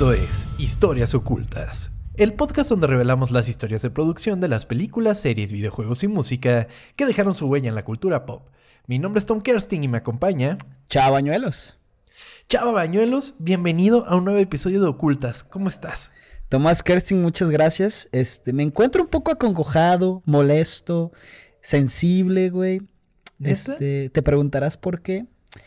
Esto es Historias Ocultas, el podcast donde revelamos las historias de producción de las películas, series, videojuegos y música que dejaron su huella en la cultura pop. Mi nombre es Tom Kersting y me acompaña. Chao, Bañuelos. Chava Bañuelos, bienvenido a un nuevo episodio de Ocultas. ¿Cómo estás? Tomás Kersting, muchas gracias. Este, me encuentro un poco acongojado, molesto, sensible, güey. Este, te preguntarás por qué.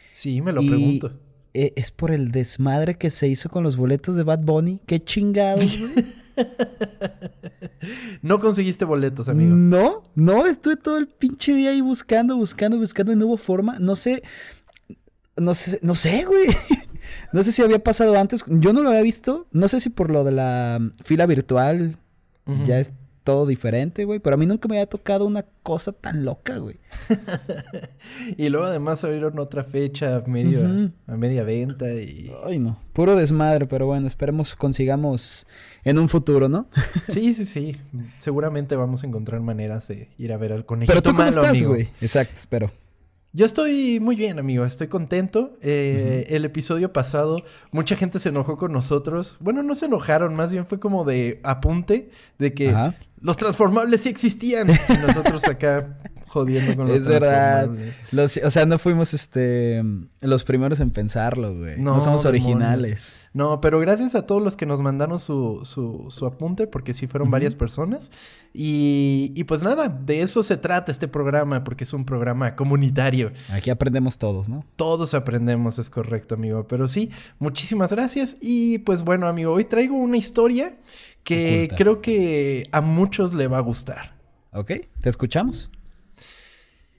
Sí, me lo pregunto. Eh, es por el desmadre que se hizo con los boletos de Bad Bunny. Qué chingados, güey. no conseguiste boletos, amigo. No, no, estuve todo el pinche día ahí buscando, buscando, buscando y no hubo forma. No sé, no sé, no sé, güey. No sé si había pasado antes. Yo no lo había visto. No sé si por lo de la fila virtual ya es todo diferente, güey. Pero a mí nunca me había tocado una cosa tan loca, güey. y luego además abrieron otra fecha a, medio, a media venta y... Ay, no. Puro desmadre, pero bueno, esperemos consigamos en un futuro, ¿no? sí, sí, sí. Seguramente vamos a encontrar maneras de ir a ver al conejito Pero tú cómo estás, güey. Exacto, espero. Yo estoy muy bien, amigo. Estoy contento. Eh, el episodio pasado, mucha gente se enojó con nosotros. Bueno, no se enojaron, más bien fue como de apunte de que los transformables sí existían. Y nosotros acá jodiendo con los es verdad. o sea, no fuimos este los primeros en pensarlo, güey. No, somos originales. No, pero gracias a todos los que nos mandaron su, su, su apunte, porque sí fueron varias personas. Y, y, pues nada, de eso se trata este programa, porque es un programa comunitario. Aquí aprendemos todos, ¿no? Todos aprendemos, es correcto, amigo. Pero sí, muchísimas gracias. Y pues bueno, amigo, hoy traigo una historia que creo que a muchos le va a gustar. Ok, te escuchamos.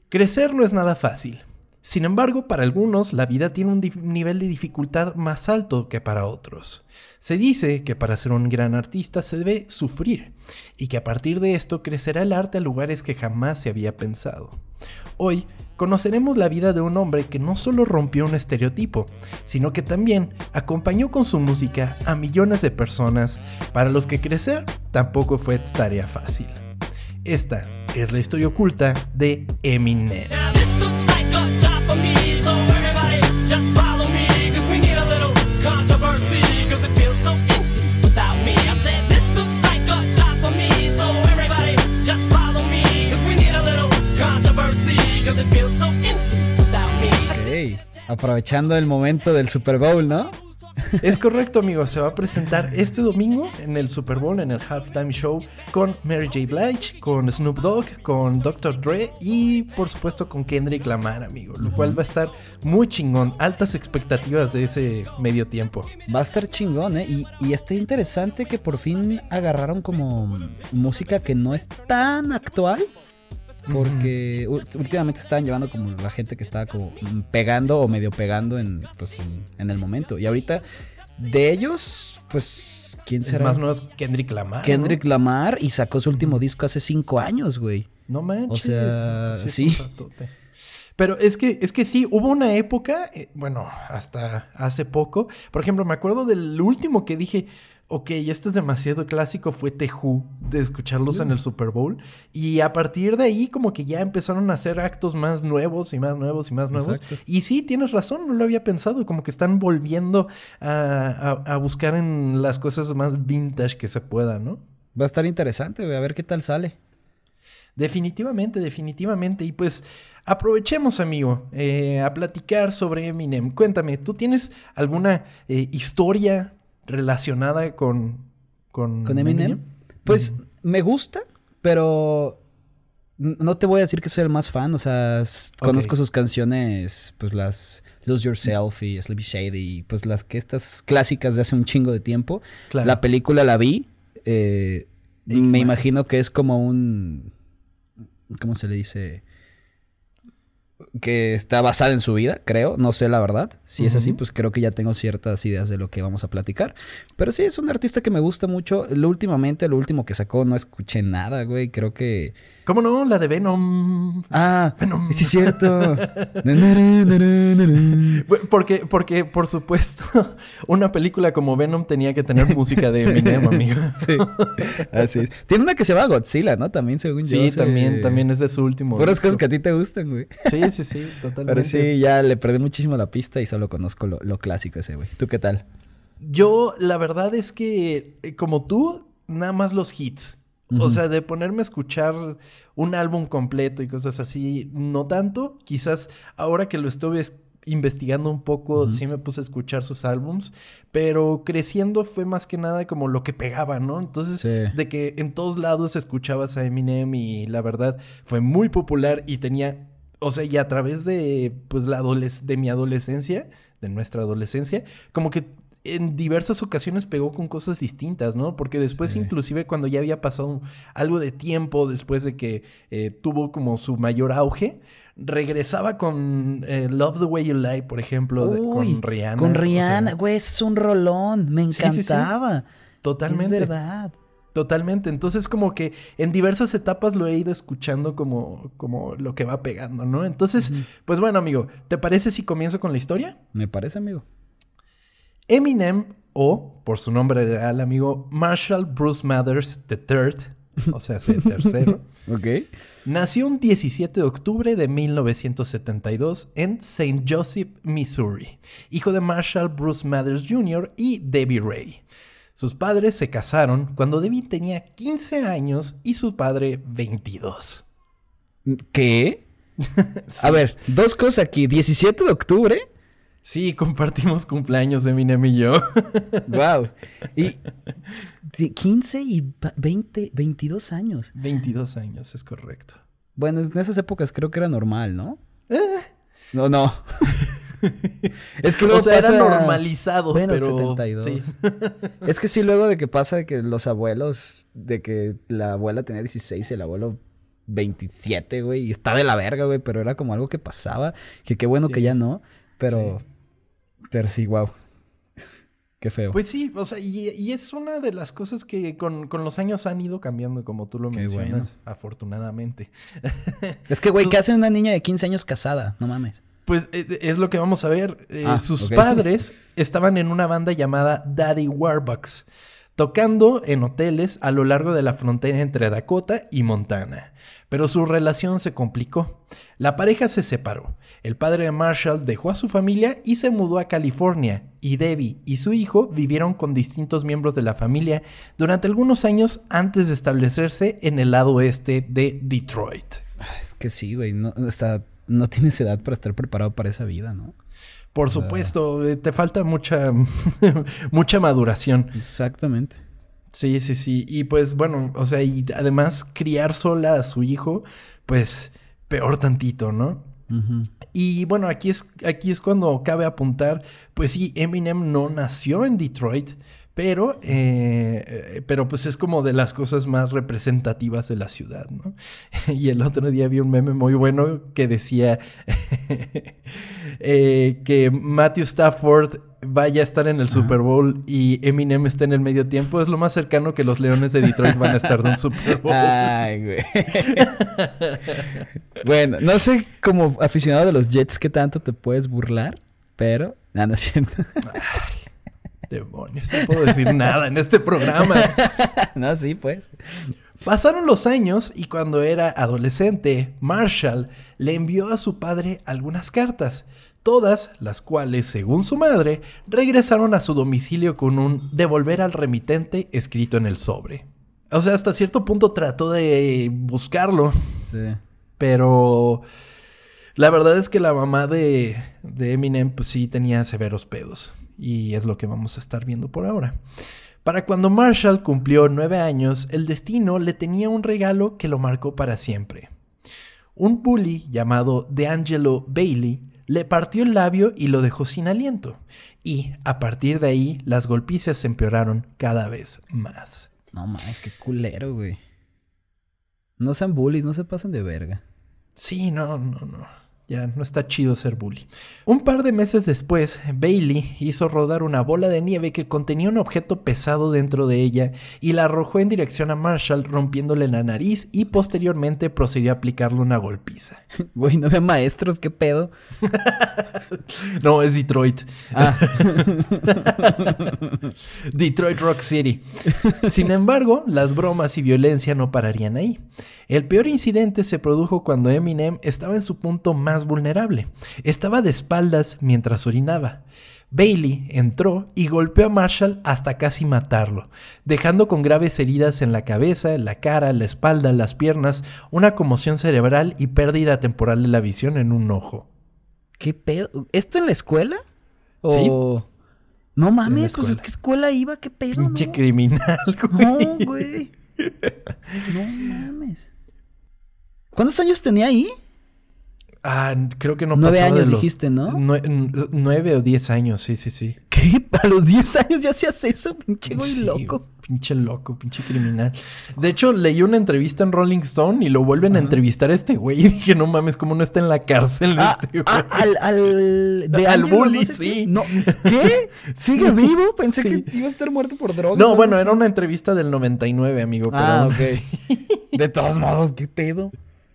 Crecer no es nada fácil. Sin embargo, para algunos la vida tiene un nivel de dificultad más alto que para otros. Se dice que para ser un gran artista se debe sufrir y que a partir de esto crecerá el arte a lugares que jamás se había pensado. Hoy conoceremos la vida de un hombre que no solo rompió un estereotipo, sino que también acompañó con su música a millones de personas para los que crecer tampoco fue tarea fácil. Esta es la historia oculta de Eminem. Aprovechando el momento del Super Bowl, ¿no? Es correcto, amigo. Se va a presentar este domingo en el Super Bowl, en el Halftime Show, con Mary J. Blige, con Snoop Dogg, con Dr. Dre y, por supuesto, con Kendrick Lamar, amigo. Lo cual va a estar muy chingón. Altas expectativas de ese medio tiempo. Va a estar chingón, ¿eh? Y, y está interesante que por fin agarraron como música que no es tan actual porque últimamente estaban llevando como la gente que estaba como pegando o medio pegando en, pues, en, el momento. Y ahorita, de ellos, pues, ¿quién será? Más nuevos Kendrick Lamar. Kendrick Lamar y sacó su último disco hace cinco años, güey. No manches. O sea, sí. Pero es que, es que sí, hubo una época, eh, bueno, hasta hace poco. Por ejemplo, me acuerdo del último que dije, ok, esto es demasiado clásico, fue Teju de escucharlos en el Super Bowl. Y a partir de ahí, como que ya empezaron a hacer actos más nuevos y más nuevos y más nuevos. Y sí, tienes razón, no lo había pensado, como que están volviendo a, buscar en las cosas más vintage que se puedan, ¿no? Va a estar interesante, a ver qué tal sale. Definitivamente, definitivamente. Y pues aprovechemos, amigo, eh, a platicar sobre Eminem. Cuéntame, ¿tú tienes alguna eh, historia relacionada con, con, Eminem? Pues me gusta, pero no te voy a decir que soy el más fan. O sea, conozco sus canciones, pues las Lose Yourself y Sleepy Shady, pues las que estas clásicas de hace un chingo de tiempo. La película la vi. Eh, me imagino que es como un. ¿Cómo se le dice? Que está basada en su vida, creo, no sé la verdad. Si es así, pues creo que ya tengo ciertas ideas de lo que vamos a platicar. Pero sí, es un artista que me gusta mucho. Lo últimamente, lo último que sacó, no escuché nada, güey. Creo que ¿Cómo no? La de Venom. Ah, Venom. Sí, es cierto. porque, porque, por supuesto, una película como Venom tenía que tener música de Eminem, amigo. sí. Así es. Tiene una que se llama Godzilla, ¿no? También, según yo. Sí, también, también es de su último. Puras cosas que a ti te gustan, güey. Sí, sí, sí, totalmente. Pero sí, ya le perdí muchísimo la pista y solo conozco lo, lo clásico ese, güey. ¿Tú qué tal? Yo, la verdad es que, eh, como tú, nada más los hits. O sea, de ponerme a escuchar un álbum completo y cosas así, no tanto. Quizás ahora que lo estuve investigando un poco, sí me puse a escuchar sus álbums, pero creciendo fue más que nada como lo que pegaba, ¿no? Entonces, de que en todos lados escuchabas a Eminem y la verdad fue muy popular y tenía, o sea, y a través de, pues, la de mi adolescencia, de nuestra adolescencia, como que en diversas ocasiones pegó con cosas distintas, ¿no? Porque después, inclusive cuando ya había pasado algo de tiempo, después de que eh, tuvo como su mayor auge, regresaba con eh, Love the Way You Lie, por ejemplo, con Rihanna. Con Rihanna, güey, es un rolón, me encantaba. Totalmente. Es verdad. Totalmente. Entonces, como que en diversas etapas lo he ido escuchando como, como lo que va pegando, ¿no? Entonces, pues bueno, amigo, ¿te parece si comienzo con la historia? Me parece, amigo. Eminem, o por su nombre real, amigo, Marshall Bruce Mathers III, o sea, el tercero. ok. Nació un 17 de octubre de 1972 en St. Joseph, Missouri, hijo de Marshall Bruce Mathers Jr. y Debbie Ray. Sus padres se casaron cuando Debbie tenía 15 años y su padre 22. ¿Qué? A ver, dos cosas aquí. 17 de octubre Sí, compartimos cumpleaños Eminem y yo. wow. Y 15 y 20, 22 años. 22 años, es correcto. Bueno, en esas épocas creo que era normal, ¿no? Eh. No, no. es que luego o sea, era normalizado, bueno, pero 72. Sí. es que sí, luego de que pasa que los abuelos, de que la abuela tenía 16 y el abuelo 27, güey, y está de la verga, güey, pero era como algo que pasaba, que qué bueno que ya no, pero sí, wow. Qué feo. Pues sí, o sea, y, es una de las cosas que con, los años han ido cambiando, como tú lo mencionas, afortunadamente. Es que, güey, ¿qué hace una niña de 15 años casada? No mames. Pues eh, es lo que vamos a ver. Eh, ah, sus padres estaban en una banda llamada Daddy Warbucks, tocando en hoteles a lo largo de la frontera entre Dakota y Montana. Pero su relación se complicó. La pareja se separó. El padre de Marshall dejó a su familia y se mudó a California, y Debbie y su hijo vivieron con distintos miembros de la familia durante algunos años antes de establecerse en el lado oeste de Detroit. Es que sí, güey, no, no tienes edad para estar preparado para esa vida, ¿no? Por supuesto, eh, te falta mucha, mucha maduración. Exactamente. Sí, sí, sí. Y pues bueno, o sea, y además criar sola a su hijo, pues peor tantito, ¿no? Y bueno, aquí es, aquí es cuando cabe apuntar, pues sí, Eminem no nació en Detroit, pero, eh, pero pues es como de las cosas más representativas de la ciudad. Y el otro día vi un meme muy bueno que decía eh, que Matthew Stafford vaya a estar en el Super Bowl y Eminem esté en el medio tiempo, es lo más cercano que los Leones de Detroit van a estar de un Super Bowl. Ay, güey. bueno, no sé como aficionado de los Jets qué tanto te puedes burlar, pero nada, no es cierto. Demonios, no puedo decir nada en este programa. no, sí, pues. Pasaron los años y cuando era adolescente, Marshall le envió a su padre algunas cartas, todas las cuales, según su madre, regresaron a su domicilio con un devolver al remitente escrito en el sobre. O sea, hasta cierto punto trató de buscarlo. Sí. Pero la verdad es que la mamá de, de Eminem, pues sí tenía severos pedos y es lo que vamos a estar viendo por ahora. Para cuando Marshall cumplió nueve años, el destino le tenía un regalo que lo marcó para siempre. Un bully llamado DeAngelo Bailey le partió el labio y lo dejó sin aliento. Y a partir de ahí, las golpizas se empeoraron cada vez más. No mames, qué culero, güey. No sean bullies, no se pasen de verga. Sí, no, no, no. Ya no está chido ser bully. Un par de meses después, Bailey hizo rodar una bola de nieve que contenía un objeto pesado dentro de ella y la arrojó en dirección a Marshall, rompiéndole la nariz y posteriormente procedió a aplicarle una golpiza. Güey, no ve maestros, qué pedo. no, es Detroit. Ah. Detroit Rock City. Sin embargo, las bromas y violencia no pararían ahí. El peor incidente se produjo cuando Eminem estaba en su punto más vulnerable. Estaba de espaldas mientras orinaba. Bailey entró y golpeó a Marshall hasta casi matarlo, dejando con graves heridas en la cabeza, la cara, la espalda, las piernas, una conmoción cerebral y pérdida temporal de la visión en un ojo. ¿Qué pedo? ¿Esto en la escuela? Sí. No mames, pues ¿qué escuela iba? ¿Qué pedo? Pinche criminal, güey. No, güey. No mames. ¿Cuántos años tenía ahí? Ah, creo que no Nueve años dijiste, ¿no? nueve o diez años, sí, sí, sí. ¿Qué? ¿A los diez años ya hacías eso? Pinche güey loco. Pinche loco, pinche criminal. De hecho, leí una entrevista en Rolling Stone y lo vuelven a entrevistar a este güey. Y dije, no mames, ¿cómo no está en la cárcel ah, este ah, al, al, de al bully, sí. No, ¿Qué? ¿Sigue vivo? Pensé que iba a estar muerto por drogas. No, bueno, era una entrevista del 99, amigo. ah, ok. De todos modos, ¿qué pedo?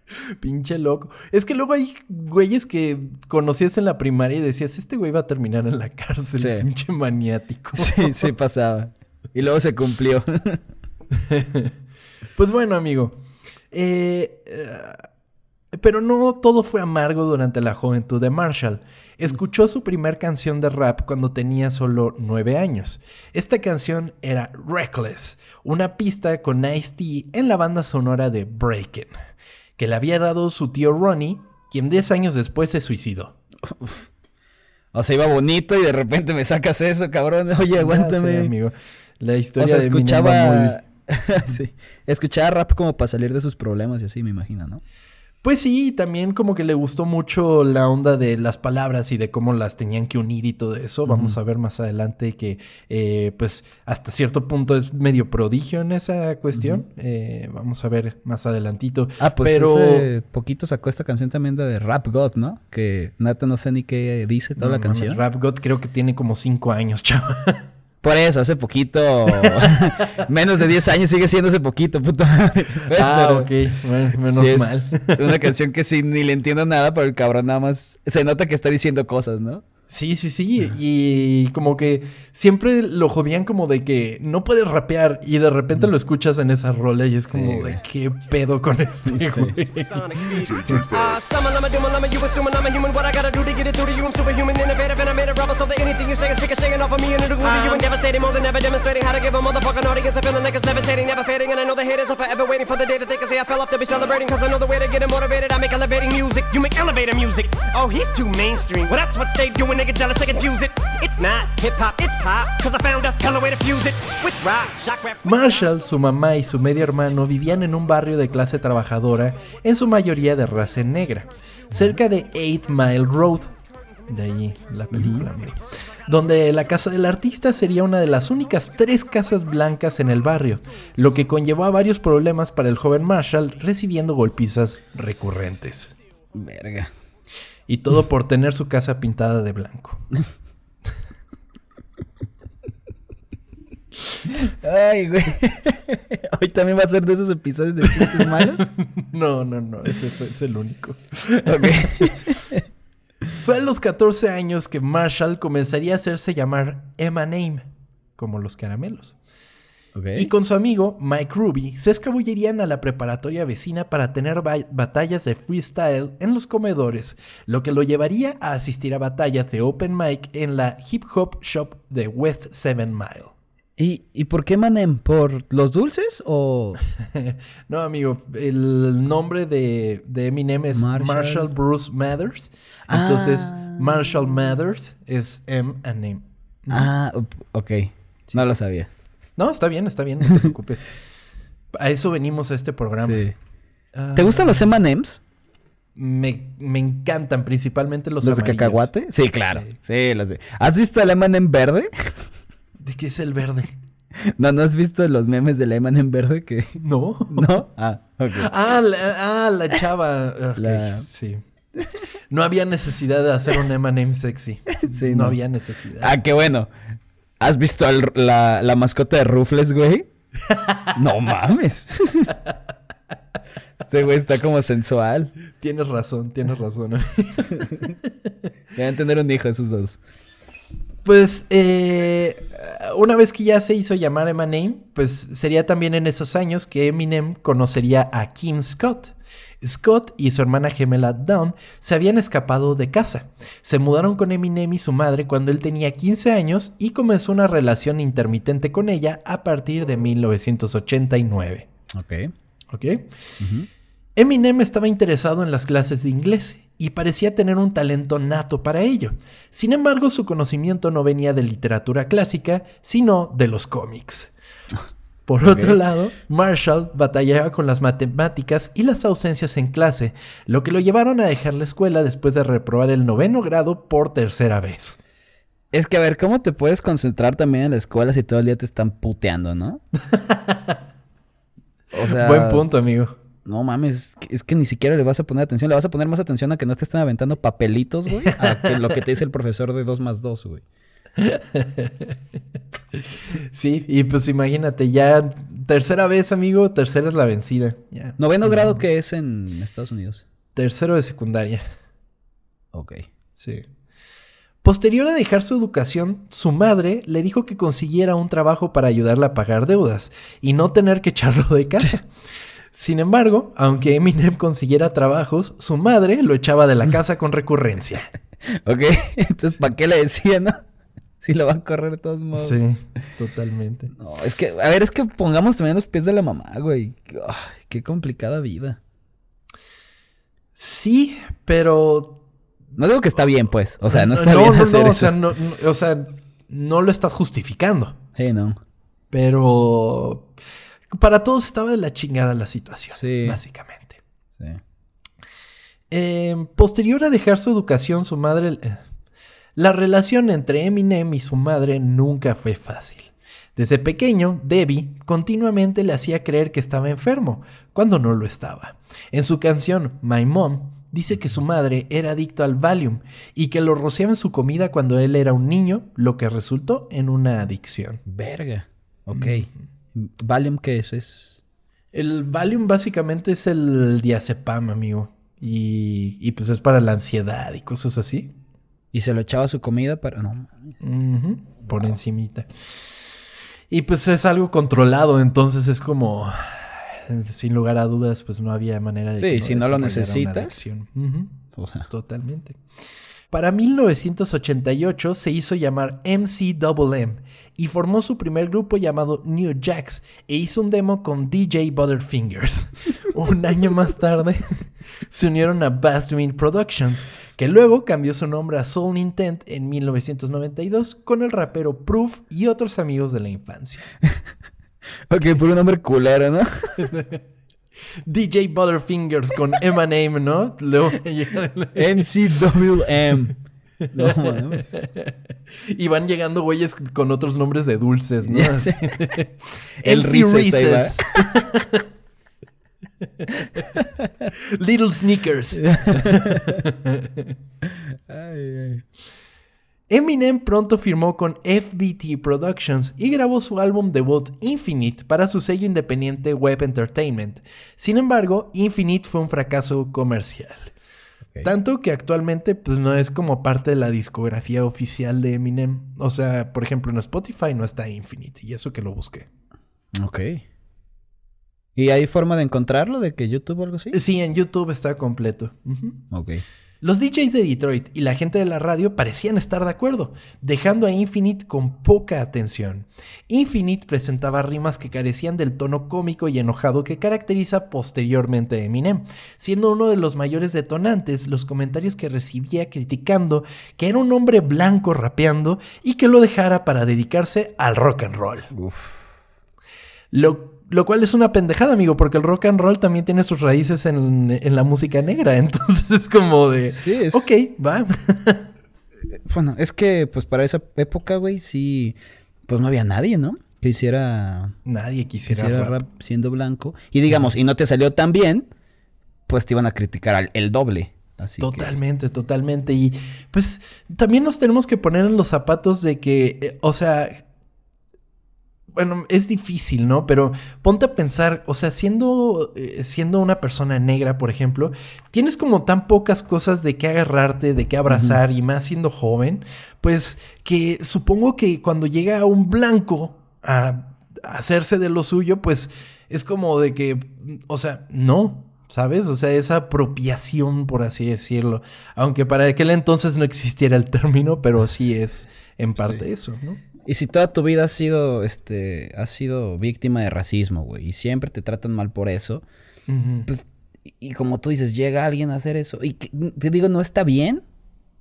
Pinche loco. Es que luego hay güeyes que conocías en la primaria y decías, este güey va a terminar en la cárcel, pinche maniático. Sí, sí pasaba. Y luego se cumplió. pues bueno, amigo. Eh, pero no todo fue amargo durante la juventud de Marshall. Escuchó su primer canción de rap cuando tenía solo nueve años. Esta canción era Reckless, una pista con Ice-T en la banda sonora de Breakin' que le había dado su tío Ronnie, quien 10 años después se suicidó. O sea, iba bonito y de repente me sacas eso, cabrón. Oye, aguántame. amigo. La historia o sea, escuchaba... sí. Escuchaba rap como para salir de sus problemas y así, me imagino, ¿no? Pues sí, también como que le gustó mucho la onda de las palabras y de cómo las tenían que unir y todo eso. Vamos a ver más adelante que eh, pues hasta cierto punto es medio prodigio en esa cuestión. Eh, vamos a ver más adelantito. Ah, pues Pero... hace poquito sacó esta canción también de Rap God, ¿no? Que Nata no sé ni qué dice toda la canción. Rap God creo que tiene como cinco años, chaval. Por eso, hace poquito, menos de 10 años sigue siendo hace poquito, puto. ah, ok, menos mal. una canción que sí, ni le entiendo nada, pero el cabrón nada más se nota que está diciendo cosas, ¿no? Sí, sí, sí. Y como que siempre lo jodían como de que no puedes rapear y de repente lo escuchas en esa rola y es como de qué pedo con este güey. Marshall, su mamá y su medio hermano vivían en un barrio de clase trabajadora, en su mayoría de raza negra, cerca de Eight Mile Road. De ahí la película, donde la casa del artista sería una de las únicas tres casas blancas en el barrio, lo que conllevó a varios problemas para el joven Marshall recibiendo golpizas recurrentes. Verga. Y todo por tener su casa pintada de blanco. Ay, güey. Hoy también va a ser de esos episodios de chistes malos. no, no, no. Ese es el único. Ok. Fue a los 14 años que Marshall comenzaría a hacerse llamar Emma Name, como los caramelos. Y con su amigo Mike Ruby se escabullerían a la preparatoria vecina para tener batallas de freestyle en los comedores, lo que lo llevaría a asistir a batallas de open mic en la hip hop shop de West Seven Mile. ¿Y, por qué Manem? ¿Por los dulces o...? no, amigo. El nombre de, Eminem es Marshall, Bruce Mathers. Entonces, ah. Marshall Mathers es M and M. Ah, ok. No lo sabía. No, está bien, está bien, no te preocupes. a eso venimos a este programa. Sí. Ah. ¿Te gustan los M&M's? Me, encantan, principalmente los ¿Los de cacahuate? Sí, claro. Sí, los de... ¿Has visto el M&M verde? ¿De qué es el verde? No, ¿no has visto los memes del M&M verde que...? No. ¿No? Ah, ok. Ah, la, ah, la chava. Sí. No había necesidad de hacer un M&M sexy. Sí, no, no había necesidad. Ah, qué bueno. ¿Has visto la, la, mascota de Rufles, güey? no mames. Este güey está como sensual. Tienes razón, tienes razón. Deben tener un hijo esos dos. Pues eh, una vez que ya se hizo llamar Eminem, pues sería también en esos años que Eminem conocería a Kim Scott, Scott y su hermana gemela Dawn se habían escapado de casa. Se mudaron con Eminem y su madre cuando él tenía 15 años y comenzó una relación intermitente con ella a partir de 1989. Ok. ¿Ok? Eminem estaba interesado en las clases de inglés y parecía tener un talento nato para ello. Sin embargo, su conocimiento no venía de literatura clásica, sino de los cómics. Por otro lado, Marshall batallaba con las matemáticas y las ausencias en clase, lo que lo llevaron a dejar la escuela después de reprobar el noveno grado por tercera vez. Es que a ver, ¿cómo te puedes concentrar también en la escuela si todo el día te están puteando, no? o sea, Buen punto, amigo. No mames, es que ni siquiera le vas a poner atención. Le vas a poner más atención a que no te estén aventando papelitos, güey, a que lo que te dice el profesor de 2 más 2, güey. Sí, y pues imagínate, ya tercera vez, amigo, tercera es la vencida. ¿Noveno grado qué es en Estados Unidos? Tercero de secundaria. Ok. Sí. Posterior a dejar su educación, su madre le dijo que consiguiera un trabajo para ayudarla a pagar deudas y no tener que echarlo de casa. Sin embargo, aunque Eminem consiguiera trabajos, su madre lo echaba de la casa con recurrencia. ok, entonces ¿para qué le decía, no? Si lo va a correr de todos modos. Sí, totalmente. No, es que, a ver, es que pongamos también los pies de la mamá, güey. qué complicada vida. Sí, pero. No digo que está bien, pues. O sea, no está bien hacer o Sea, no, o sea, no lo estás justificando. Sí, no. Pero. Para todos estaba de la chingada la situación, sí. básicamente. Sí. Eh, posterior a dejar su educación, su madre. Eh, la relación entre Eminem y su madre nunca fue fácil. Desde pequeño, Debbie continuamente le hacía creer que estaba enfermo, cuando no lo estaba. En su canción My Mom, dice que su madre era adicto al Valium y que lo rociaba en su comida cuando él era un niño, lo que resultó en una adicción. Verga. Ok. ¿Valium qué es? es? El Valium básicamente es el diazepam, amigo. Y, y pues es para la ansiedad y cosas así. Y se lo echaba su comida para... No. Por encimita. Y pues es algo controlado, entonces es como... Sin lugar a dudas, pues no había manera de... Sí, si no lo necesitas. Totalmente. Para 1988 se hizo llamar MCMM y formó su primer grupo llamado New Jacks e hizo un demo con DJ Butterfingers. un año más tarde se unieron a Bastmin Productions, que luego cambió su nombre a Soul Intent en 1992 con el rapero Proof y otros amigos de la infancia. ok, por un nombre culero, ¿no? DJ Butterfingers con Eminem, ¿no? Luego MCWM. No mames. Y van llegando güeyes con otros nombres de dulces, ¿no? El Reese's. Little Sneakers. ay, ay. Eminem pronto firmó con FBT Productions y grabó su álbum debut Infinite para su sello independiente Web Entertainment. Sin embargo, Infinite fue un fracaso comercial. Tanto que actualmente pues no es como parte de la discografía oficial de Eminem. O sea, por ejemplo, en Spotify no está Infinite y eso que lo busqué. Ok. ¿Y hay forma de encontrarlo? ¿De que YouTube o algo así? Sí, en YouTube está completo. Ok. Los DJs de Detroit y la gente de la radio parecían estar de acuerdo, dejando a Infinite con poca atención. Infinite presentaba rimas que carecían del tono cómico y enojado que caracteriza posteriormente a Eminem, siendo uno de los mayores detonantes los comentarios que recibía criticando que era un hombre blanco rapeando y que lo dejara para dedicarse al rock and roll. Lo lo cual es una pendejada, amigo, porque el rock and roll también tiene sus raíces en, la música negra. Entonces es como de. Sí, es... Ok, va. bueno, es que, pues para esa época, güey, sí. Pues no había nadie, ¿no? Que hiciera. Nadie quisiera, rap. siendo blanco. Y digamos, y no te salió tan bien, pues te iban a criticar al, el doble. Así totalmente, totalmente. Y pues también nos tenemos que poner en los zapatos de que, eh, o sea, bueno, es difícil, ¿no? Pero ponte a pensar, o sea, siendo, eh, siendo una persona negra, por ejemplo, tienes como tan pocas cosas de qué agarrarte, de qué abrazar, y más siendo joven, pues que supongo que cuando llega un blanco a hacerse de lo suyo, pues es como de que, o sea, no, ¿sabes? O sea, esa apropiación, por así decirlo. Aunque para aquel entonces no existiera el término, pero sí es en parte eso, ¿no? Y si toda tu vida has sido, este, has sido víctima de racismo, güey, y siempre te tratan mal por eso, pues, y como tú dices, llega alguien a hacer eso, y te digo, no está bien,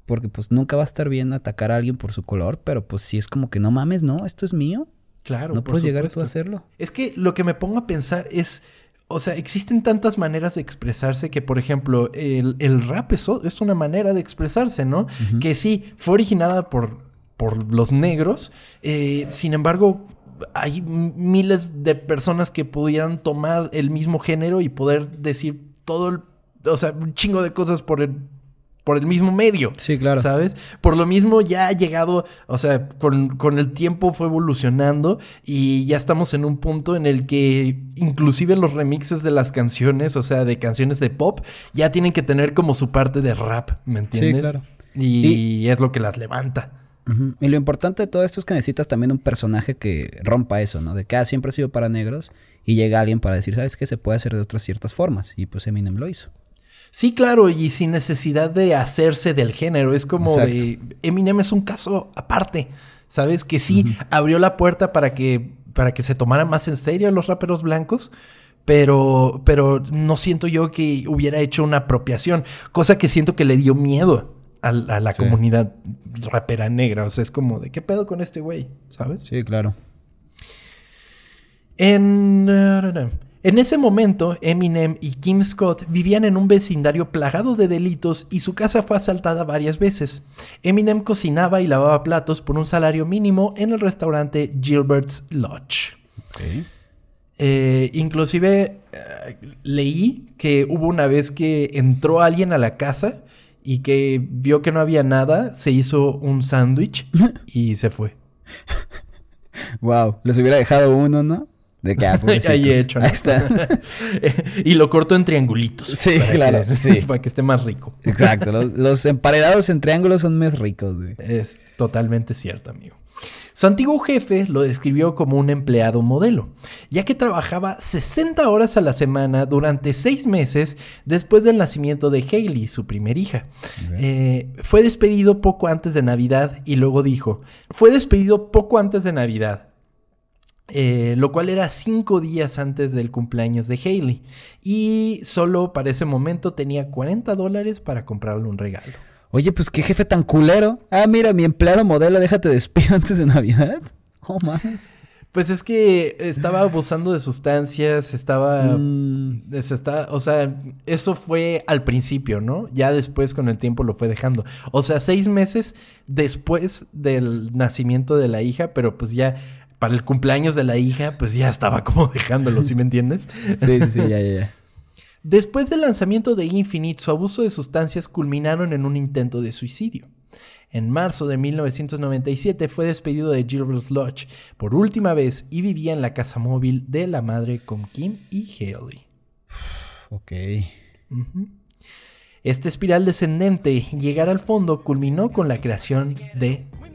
porque pues nunca va a estar bien atacar a alguien por su color, pero pues sí es como que no mames, no, esto es mío. Claro. No puedes llegar tú a hacerlo. Es que lo que me pongo a pensar es, o sea, existen tantas maneras de expresarse que, por ejemplo, el, rap es, es, una manera de expresarse, ¿no? Que sí, fue originada por, por los negros, eh, sin embargo, hay miles de personas que pudieran tomar el mismo género y poder decir todo el, o sea, un chingo de cosas por el por el mismo medio. Sí, claro. ¿Sabes? Por lo mismo ya ha llegado, o sea, con, el tiempo fue evolucionando y ya estamos en un punto en el que inclusive los remixes de las canciones, o sea, de canciones de pop, ya tienen que tener como su parte de rap, ¿me entiendes? Sí, claro. Y, es lo que las levanta. Y lo importante de todo esto es que necesitas también un personaje que rompa eso, ¿no? De que ah, siempre ha sido para negros y llega alguien para decir, ¿sabes qué? Se puede hacer de otras ciertas formas. Y pues Eminem lo hizo. Sí, claro, y sin necesidad de hacerse del género. Es como de. Eminem es un caso aparte. ¿Sabes? Que sí abrió la puerta para que, para que se tomaran más en serio los raperos blancos. Pero, pero no siento yo que hubiera hecho una apropiación. Cosa que siento que le dio miedo a, la comunidad rapera negra. O sea, es como de qué pedo con este güey, ¿sabes? Sí, claro. En. En ese momento, Eminem y Kim Scott vivían en un vecindario plagado de delitos y su casa fue asaltada varias veces. Eminem cocinaba y lavaba platos por un salario mínimo en el restaurante Gilbert's Lodge. Eh, inclusive eh, leí que hubo una vez que entró alguien a la casa y que vio que no había nada, se hizo un sándwich y se fue. Wow, les hubiera dejado uno, ¿no? De que, ah, Ahí hecho. Ahí está. y lo corto en triangulitos. Sí, claro. Para que esté más rico. Exacto. Los, emparedados en triángulos son más ricos, güey. Es totalmente cierto, amigo. Su antiguo jefe lo describió como un empleado modelo, ya que trabajaba 60 horas a la semana durante seis meses después del nacimiento de Hailey, su primer hija. Eh, fue despedido poco antes de Navidad y luego dijo, fue despedido poco antes de Navidad eh, lo cual era cinco días antes del cumpleaños de Hailey. Y solo para ese momento tenía 40 dólares para comprarle un regalo. Oye, pues qué jefe tan culero. Ah, mira, mi empleado modelo, déjate despido antes de Navidad. Oh, más. Pues es que estaba abusando de sustancias, estaba, mm. O sea, eso fue al principio, ¿no? Ya después con el tiempo lo fue dejando. O sea, seis meses después del nacimiento de la hija, pero pues ya para el cumpleaños de la hija, pues ya estaba como dejándolo, ¿sí me entiendes? sí, sí, sí, ya, ya, ya. Después del lanzamiento de Infinite, su abuso de sustancias culminaron en un intento de suicidio. En marzo de 1997 fue despedido de Gilbert's Lodge por última vez y vivía en la casa móvil de la madre con Kim y Haley. Ok. Este espiral descendente, llegar al fondo, culminó con la creación de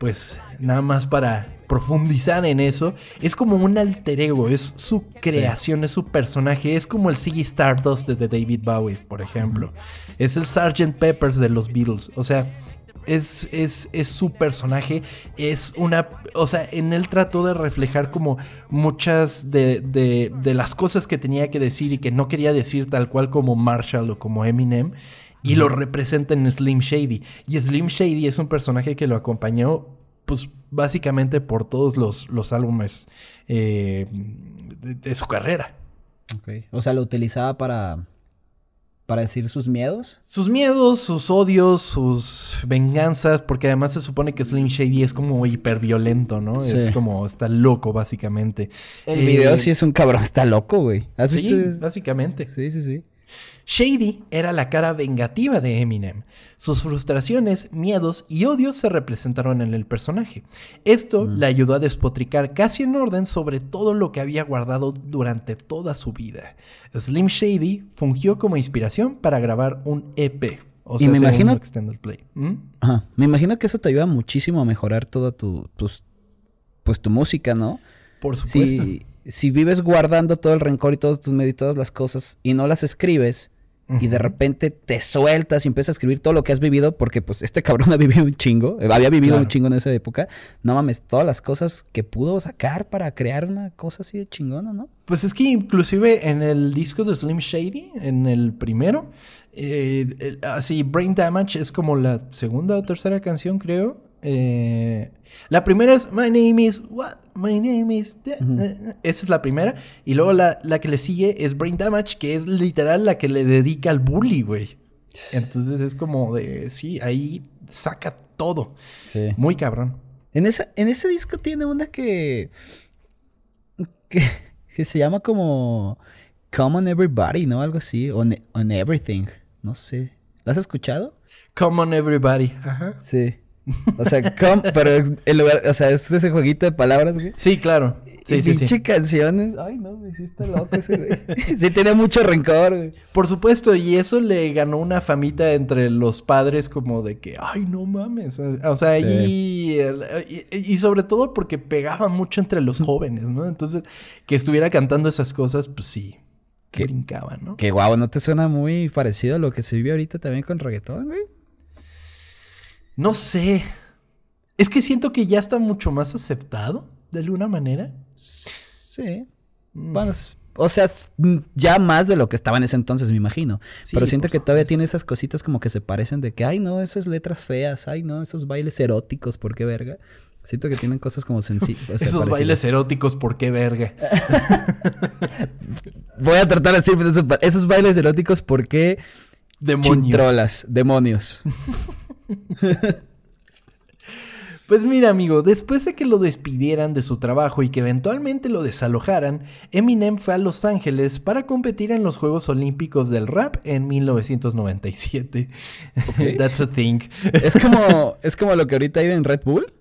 pues nada más para profundizar en eso, es como un alter ego, es su creación, es su personaje, es como el Ziggy Stardust de David Bowie, por ejemplo. Es el Sgt. Peppers de los Beatles, o sea, es, es, es, su personaje, es una, o sea, en él trató de reflejar como muchas de, de, de, las cosas que tenía que decir y que no quería decir tal cual como Marshall o como Eminem. Y lo representa en Slim Shady. Y Slim Shady es un personaje que lo acompañó pues básicamente por todos los, álbumes eh, de, su carrera. O sea, lo utilizaba para, para decir sus miedos. Sus miedos, sus odios, sus venganzas, porque además se supone que Slim Shady es como hiperviolento, ¿no? Es como, está loco, básicamente. El video eh, sí es un cabrón, está loco, güey. sí, básicamente. Sí, sí, sí. Shady era la cara vengativa de Eminem. Sus frustraciones, miedos y odios se representaron en el personaje. Esto le ayudó a despotricar casi en orden sobre todo lo que había guardado durante toda su vida. Slim Shady fungió como inspiración para grabar un EP. O sea, y me imagino, play. ¿Mm? Me imagino que eso te ayuda muchísimo a mejorar toda tu, tus, pues tu música, ¿no? Por supuesto. Si, si vives guardando todo el rencor y todos tus medios y todas las cosas y no las escribes, y de repente te sueltas y empiezas a escribir todo lo que has vivido, porque pues este cabrón ha vivido un chingo, eh, había vivido un chingo en esa época. No mames, todas las cosas que pudo sacar para crear una cosa así de chingona, ¿no? Pues es que inclusive en el disco de Slim Shady, en el primero, eh, así Brain Damage es como la segunda o tercera canción, creo. Eh, la primera es My name is what? My name is. Esa es la primera. Y luego la, que le sigue es Brain Damage, que es literal la que le dedica al bully, güey. Entonces es como de. Sí, ahí saca todo. Sí. Muy cabrón. En, esa, en ese disco tiene una que. que, se llama como. Common Everybody, ¿no? Algo así. On, on Everything. No sé. ¿La has escuchado? Common Everybody. Ajá. Sí. O sea, pero en lugar, o sea, es ese jueguito de palabras, güey. Sí, claro. Sí, y sí, sí. canciones. Ay, no, me hiciste loco ese güey. sí, tiene mucho rencor, güey. Por supuesto, y eso le ganó una famita entre los padres como de que, ay, no mames. O sea, y, y, sobre todo porque pegaba mucho entre los jóvenes, ¿no? Entonces, que estuviera cantando esas cosas, pues sí. Que brincaba, ¿no? Que guau, ¿no te suena muy parecido a lo que se vive ahorita también con reggaetón, güey? No sé. Es que siento que ya está mucho más aceptado, de alguna manera. Sí. Mm. Bueno, o sea, ya más de lo que estaba en ese entonces, me imagino. Pero siento que todavía tiene esas cositas como que se parecen de que, ay, no, esas letras feas, ay, no, esos bailes eróticos, ¿por qué verga? Siento que tienen cosas como sencillas. esos bailes eróticos, ¿por qué verga? Voy a tratar de decir esos bailes eróticos, ¿por qué? Demonios. demonios. Pues mira, amigo, después de que lo despidieran de su trabajo y que eventualmente lo desalojaran, Eminem fue a Los Ángeles para competir en los Juegos Olímpicos del Rap en 1997. That's a thing. Es como, es como lo que ahorita hay en Red Bull.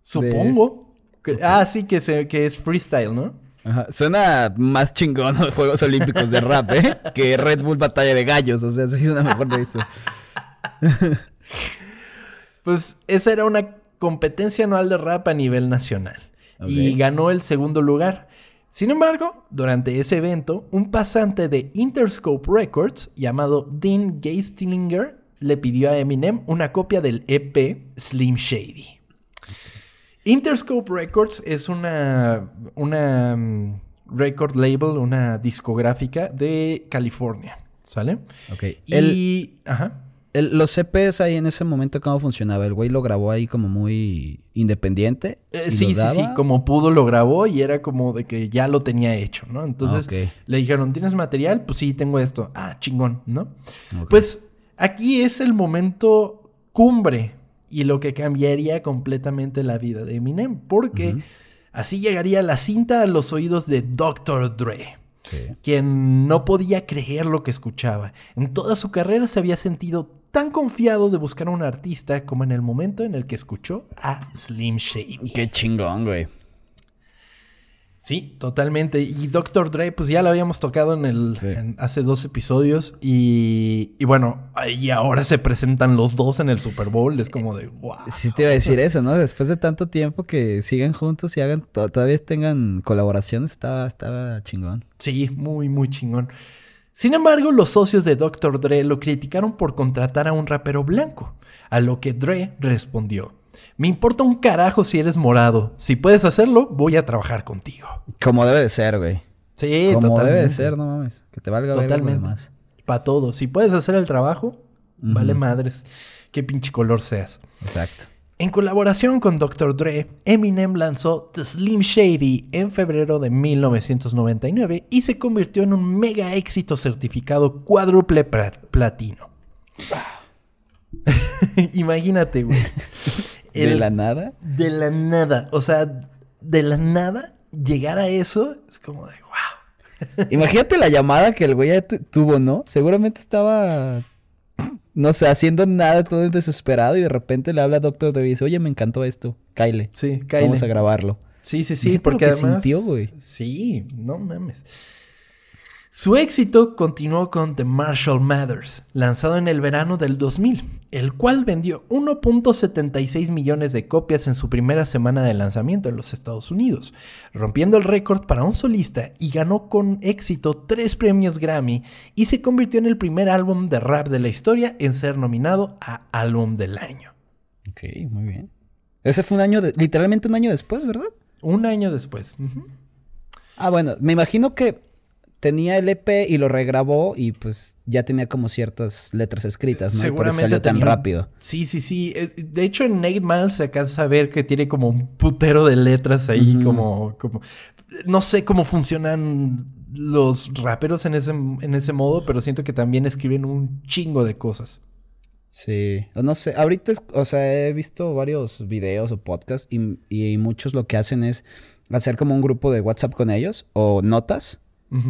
Supongo. Ah, sí, que, que es freestyle, ¿no? Ajá. Suena más chingón los Juegos Olímpicos de rap, ¿eh? que Red Bull Batalla de Gallos. O sea, sí suena mejor de eso. Pues esa era una competencia anual de rap a nivel nacional. Y ganó el segundo lugar. Sin embargo, durante ese evento, un pasante de Interscope Records llamado Dean Geistlinger le pidió a Eminem una copia del EP Slim Shady. Interscope Records es una, una mm, record label, una discográfica de California, ¿sale? Ok. Y... Ajá los CPs ahí en ese momento, ¿cómo funcionaba? El güey lo grabó ahí como muy independiente. Eh, sí, sí, sí. Como pudo lo grabó y era como de que ya lo tenía hecho, ¿no? Entonces le dijeron, ¿tienes material? Pues sí, tengo esto. Ah, chingón, ¿no? Pues aquí es el momento cumbre y lo que cambiaría completamente la vida de Eminem. Porque así llegaría la cinta a los oídos de Dr. Dre. quien no podía creer lo que escuchaba. En toda su carrera se había sentido tan confiado de buscar a un artista como en el momento en el que escuchó a Slim Shady. Qué chingón, güey. Sí, totalmente. Y Dr. Dre, pues ya lo habíamos tocado en el hace dos episodios. Y, y, bueno, y ahora se presentan los dos en el Super Bowl. Es como de wow. Sí, te iba a decir eso, ¿no? Después de tanto tiempo que sigan juntos y hagan, todavía tengan colaboraciones, estaba, estaba chingón. Sí, muy, muy chingón. Sin embargo, los socios de Dr. Dre lo criticaron por contratar a un rapero blanco, a lo que Dre respondió, me importa un carajo si eres morado, si puedes hacerlo, voy a trabajar contigo. Como debe de ser, güey. Sí, Como debe de ser, no mames, que te valga totalmente. más. Para todo, si puedes hacer el trabajo, vale madres, qué pinche color seas. Exacto. En colaboración con Dr. Dre, Eminem lanzó The Slim Shady en febrero de 1999 y se convirtió en un mega éxito certificado cuádruple platino. Imagínate, güey. ¿De la nada? De la nada. O sea, de la nada llegar a eso es como de wow. Imagínate la llamada que el güey tuvo, ¿no? Seguramente estaba, no sé, haciendo nada, todo desesperado y de repente le habla a Doctor Dre y dice, oye, me encantó esto, Kyle. Sí, Kyle. Vamos a grabarlo. Sí, sí, sí, porque además... Sintió, güey. Sí, no mames. Su éxito continuó con The Marshall Mathers, lanzado en el verano del 2000, el cual vendió 1.76 millones de copias en su primera semana de lanzamiento en los Estados Unidos, rompiendo el récord para un solista y ganó con éxito tres premios Grammy y se convirtió en el primer álbum de rap de la historia en ser nominado a Álbum del Año. Ok, muy bien. Ese fue un año, literalmente un año después, ¿verdad? Un año después. Ah, bueno, me imagino que tenía el EP y lo regrabó y pues ya tenía como ciertas letras escritas, ¿no? Seguramente salió tan rápido. Sí, sí, sí. De hecho, en Nate Miles se alcanza a ver que tiene como un putero de letras ahí, como, como... No sé cómo funcionan los raperos en ese, en ese modo, pero siento que también escriben un chingo de cosas. Sí, no sé, ahorita, o sea, he visto varios videos o podcasts y, y muchos lo que hacen es hacer como un grupo de WhatsApp con ellos o notas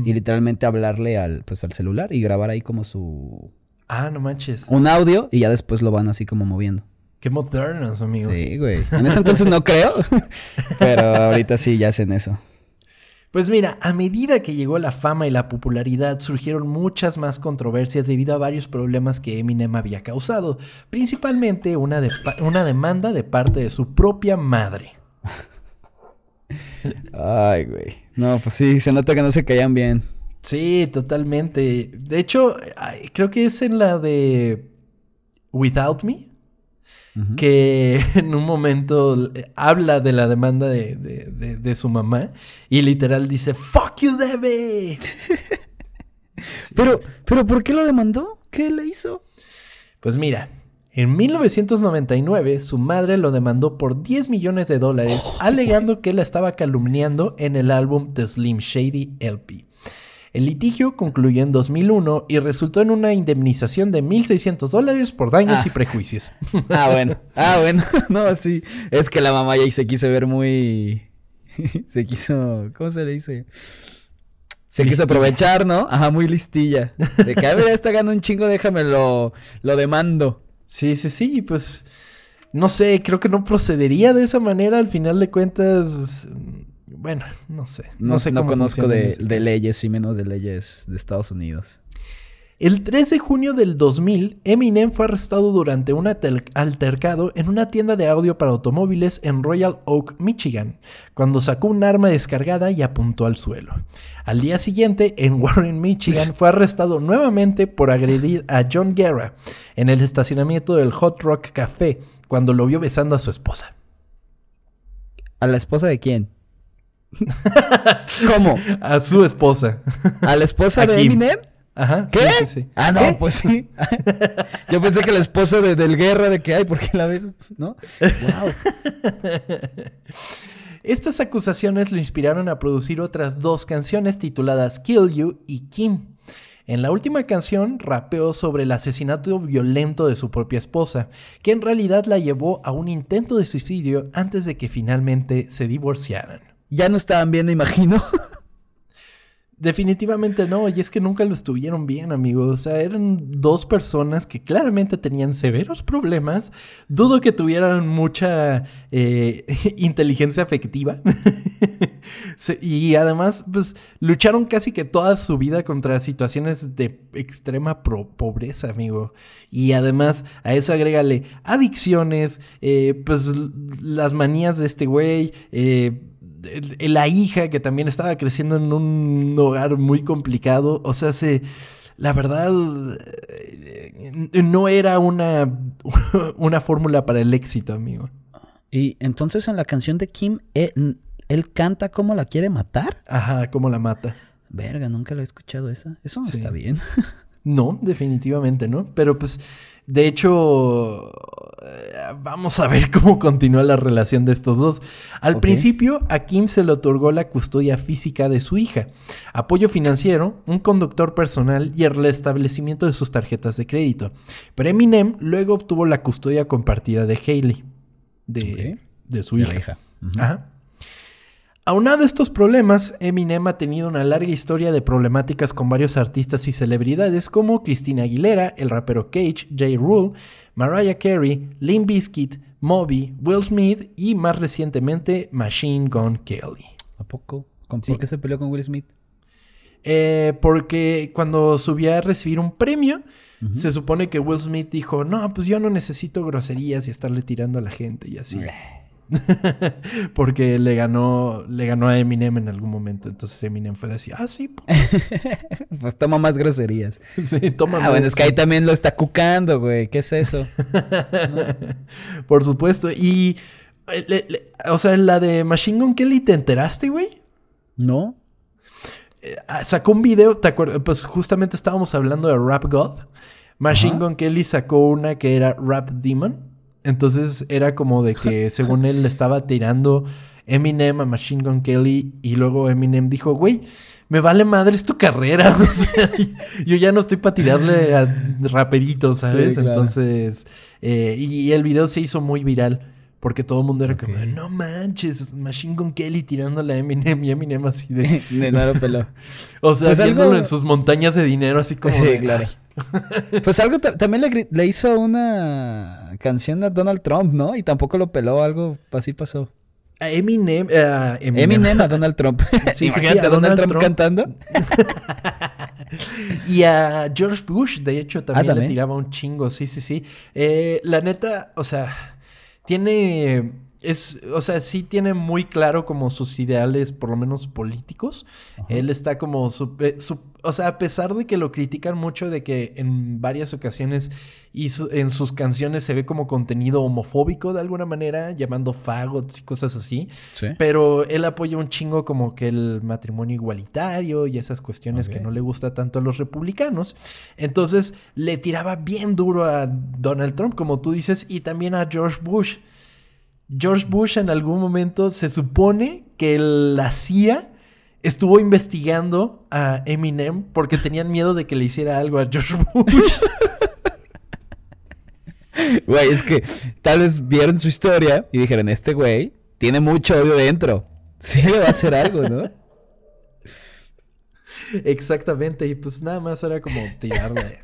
y literalmente hablarle al, pues, al celular y grabar ahí como su... Ah, no manches. Un audio y ya después lo van así como moviendo. Qué modernos, amigo. Sí, güey. En ese entonces no creo, pero ahorita sí ya hacen eso. Pues mira, a medida que llegó la fama y la popularidad, surgieron muchas más controversias debido a varios problemas que Eminem había causado, principalmente una, una demanda de parte de su propia madre. Ay, güey. No, pues sí, se nota que no se caían bien. Sí, totalmente. De hecho, creo que es en la de Without Me. Que en un momento habla de la demanda de, su mamá y literal dice, Fuck you, Debbie. pero, pero, ¿por qué lo demandó? ¿Qué le hizo? Pues mira, en 1999, su madre lo demandó por 10 millones de dólares, alegando que la estaba calumniando en el álbum The Slim Shady LP. El litigio concluyó en 2001 y resultó en una indemnización de 1.600 dólares por daños y ah. prejuicios. Ah, bueno. Ah, bueno. No, sí. Es que la mamá ya se quiso ver muy... se quiso... ¿Cómo se le dice? Se quiso aprovechar, ¿no? Ajá, muy listilla. De que, a ver, está ganando un chingo, déjame lo, lo demando. Sí, sí, sí, pues no sé, creo que no procedería de esa manera al final de cuentas. Bueno, no sé. No, sé no conozco de, de leyes y menos de leyes de Estados Unidos. El 3 de junio del 2000, Eminem fue arrestado durante un altercado en una tienda de audio para automóviles en Royal Oak, Michigan, cuando sacó un arma descargada y apuntó al suelo. Al día siguiente, en Warren, Michigan, fue arrestado nuevamente por agredir a John Guerra en el estacionamiento del Hot Rock Café cuando lo vio besando a su esposa. ¿A la esposa de quién? ¿Cómo? A su esposa. ¿A la esposa de Eminem? Ajá. ¿Qué? Sí, sí, Ah, no, pues sí. Yo pensé que la esposa de, del guerra, de que, ay, ¿por qué la ves? ¿No? Wow. Estas acusaciones lo inspiraron a producir otras dos canciones tituladas Kill You y Kim. En la última canción rapeó sobre el asesinato violento de su propia esposa, que en realidad la llevó a un intento de suicidio antes de que finalmente se divorciaran. Ya no estaban bien, imagino. Definitivamente no, y es que nunca lo estuvieron bien, amigos. O sea, eran dos personas que claramente tenían severos problemas. Dudo que tuvieran mucha eh, inteligencia afectiva. y además, pues, lucharon casi que toda su vida contra situaciones de extrema pobreza, amigo. Y además, a eso agrégale adicciones, eh, pues, las manías de este güey, eh la hija que también estaba creciendo en un hogar muy complicado. O sea, se, la verdad eh, no era una, una fórmula para el éxito, amigo. Y entonces en la canción de Kim, eh, él, canta cómo la quiere matar. Ajá, cómo la mata. Verga, nunca lo he escuchado esa. Eso no está bien. no, definitivamente no. Pero pues de hecho, vamos a ver cómo continúa la relación de estos dos. Al principio, a Kim se le otorgó la custodia física de su hija, apoyo financiero, un conductor personal y el restablecimiento de sus tarjetas de crédito. Pero Eminem luego obtuvo la custodia compartida de Hailey, de, su hija. Aunado a estos problemas, Eminem ha tenido una larga historia de problemáticas con varios artistas y celebridades como Christina Aguilera, el rapero Cage, J. Rule, Mariah Carey, Limp Bizkit, Moby, Will Smith y más recientemente Machine Gun Kelly. ¿A poco? ¿Por qué se peleó con Will Smith? Eh, porque cuando subía a recibir un premio, se supone que Will Smith dijo, no, pues yo no necesito groserías y estarle tirando a la gente y así. Porque le ganó, le ganó a Eminem en algún momento. Entonces Eminem fue de así, ah, sí. pues toma más groserías. Sí, toma ah, bueno, es que ahí también lo está cucando, güey. ¿Qué es eso? Por supuesto. Y, o sea, la de Machine Gun Kelly, ¿te enteraste, güey? No. Eh, ah, sacó un video, ¿te acuerdas? Pues justamente estábamos hablando de Rap God. Machine Gun Kelly sacó una que era Rap Demon. Entonces era como de que según él le estaba tirando Eminem a Machine Gun Kelly y luego Eminem dijo, güey, me vale madre es tu carrera. O sea, yo ya no estoy para tirarle a raperitos, ¿sabes? Entonces, eh, y, el video se hizo muy viral. Porque todo el mundo era como, no manches, Machine Gun Kelly tirándole a Eminem y Eminem así de... de nada peló. o sea, pues viéndolo en sus montañas de dinero así como... Sí, claro. Pues algo también le, hizo una canción a Donald Trump, ¿no? Y tampoco lo peló, algo así pasó. A Eminem, Eminem. a Donald Trump. sí, sí, a Donald, Trump, cantando. y a George Bush, de hecho, también, ah, le tiraba un chingo, sí, sí, sí. Eh, la neta, o sea tiene es, o sea, sí tiene muy claro como sus ideales, por lo menos políticos. Él está como, eh, o sea, a pesar de que lo critican mucho, de que en varias ocasiones y en sus canciones se ve como contenido homofóbico de alguna manera, llamando fagots y cosas así. Pero él apoya un chingo como que el matrimonio igualitario y esas cuestiones que no le gusta tanto a los republicanos. Entonces le tiraba bien duro a Donald Trump, como tú dices, y también a George Bush. George Bush en algún momento se supone que la CIA estuvo investigando a Eminem porque tenían miedo de que le hiciera algo a George Bush. Güey, es que tal vez vieron su historia y dijeron, este güey tiene mucho odio dentro. Sí le va a hacer algo, ¿no? Exactamente, y pues nada más era como tirarle.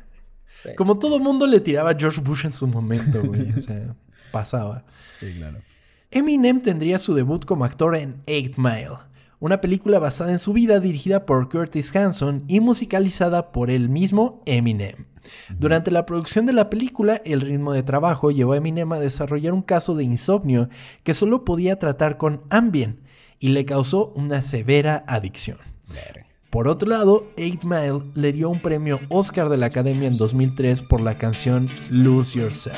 Como todo mundo le tiraba a George Bush en su momento, güey. O sea, pasaba. Sí, claro. Eminem tendría su debut como actor en Eight Mile, una película basada en su vida dirigida por Curtis Hanson y musicalizada por el mismo Eminem. Durante la producción de la película, el ritmo de trabajo llevó a Eminem a desarrollar un caso de insomnio que solo podía tratar con Ambien y le causó una severa adicción. Por otro lado, Eight Mile le dio un premio Oscar de la Academia en 2003 por la canción Lose Yourself.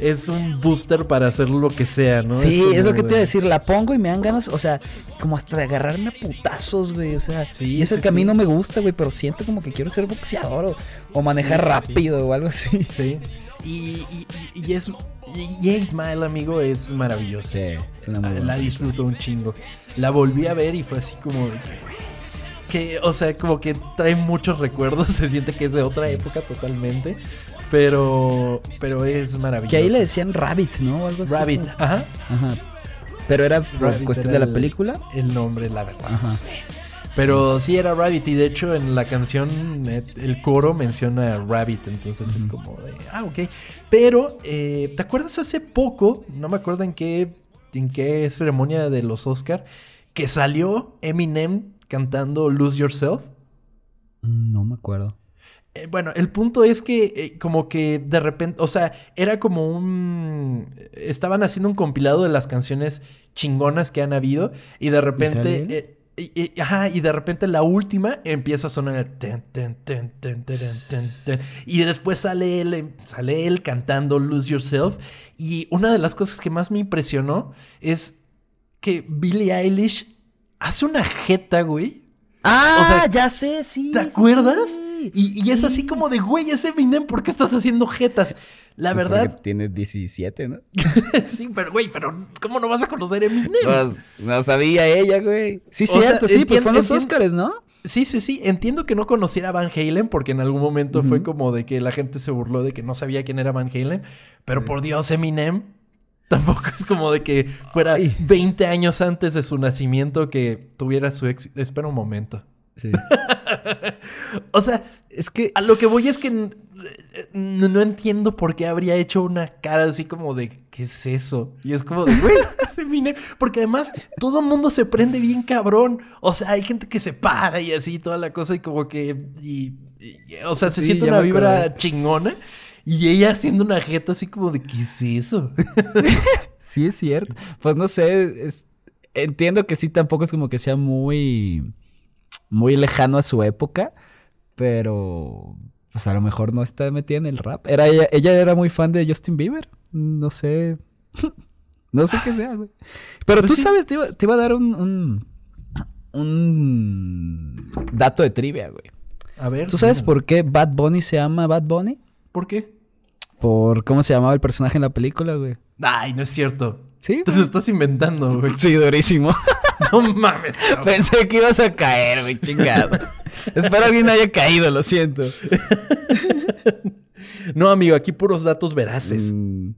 es un booster para hacer lo que sea, ¿no? Sí, es, lo que te iba a decir. La pongo y me dan ganas, o sea, como hasta de agarrarme a putazos, güey. O sea, sí, y es el camino me gusta, güey, pero siento como que quiero ser boxeador o, manejar rápido o algo así. Sí. Y, y, es. Y Eight Mile, amigo, es maravilloso. Sí, es una muy La disfruto un chingo. La volví a ver y fue así como que, o sea, como que trae muchos recuerdos. Se siente que es de otra época totalmente. Pero, pero es maravilloso. Que ahí le decían Rabbit, ¿no? algo así. Rabbit, ajá. Ajá. Pero era por cuestión de la película. El nombre, la verdad. Ajá. Pero sí era Rabbit y de hecho en la canción eh, el coro menciona Rabbit, entonces es como de, ah, ok. Pero, eh, ¿te acuerdas hace poco? No me acuerdo en qué, en qué ceremonia de los Oscar, que salió Eminem cantando Lose Yourself. No me acuerdo. Eh, bueno, el punto es que eh, como que de repente, o sea, era como un... Estaban haciendo un compilado de las canciones chingonas que han habido y de repente... ¿Y, eh, ajá, y de repente la última empieza a sonar y después sale él, sale él cantando Lose Yourself y una de las cosas que más me impresionó es que Billie Eilish hace una jeta, güey. Ah, ya sé, sí. ¿Te acuerdas? Y, es así como de, güey, ese Eminem, ¿por qué estás haciendo jetas? La pues verdad. Tiene 17, ¿no? sí, pero, güey, pero ¿cómo no vas a conocer a Eminem? Pues, no sabía ella, güey. Sí, cierto, sí, pues fue los Oscars, ¿no? Sí, sí, sí. Entiendo que no conociera a Van Halen porque en algún momento fue como de que la gente se burló de que no sabía quién era Van Halen. Pero por Dios, Eminem. Tampoco es como de que fuera 20 años antes de su nacimiento que tuviera su éxito. Espera un momento. Sí. o sea, es que a lo que voy es que no, entiendo por qué habría hecho una cara así como de ¿qué es eso? Y es como de, güey. Porque además todo el mundo se prende bien cabrón. O sea, hay gente que se para y así toda la cosa y como que. o sea, se siente una vibra chingona. Y ella haciendo una jeta así como de, ¿qué es eso? sí, es cierto. Pues no sé, entiendo que sí tampoco es como que sea muy, muy lejano a su época, pero pues a lo mejor no está metida en el rap. Era ella, ella era muy fan de Justin Bieber. No sé. no sé qué sea, güey. Pero pues tú sabes, te iba, a dar un, un, un dato de trivia, güey. A ver. ¿Tú sabes por qué Bad Bunny se llama Bad Bunny? ¿Por qué? por cómo se llamaba el personaje en la película, güey. Ay, no es cierto. Sí. Te lo estás inventando, güey. Sí, durísimo. no mames. Pensé que ibas a caer, güey, chingado. Espero alguien haya caído, lo siento. no, amigo, aquí puros datos veraces. Mm,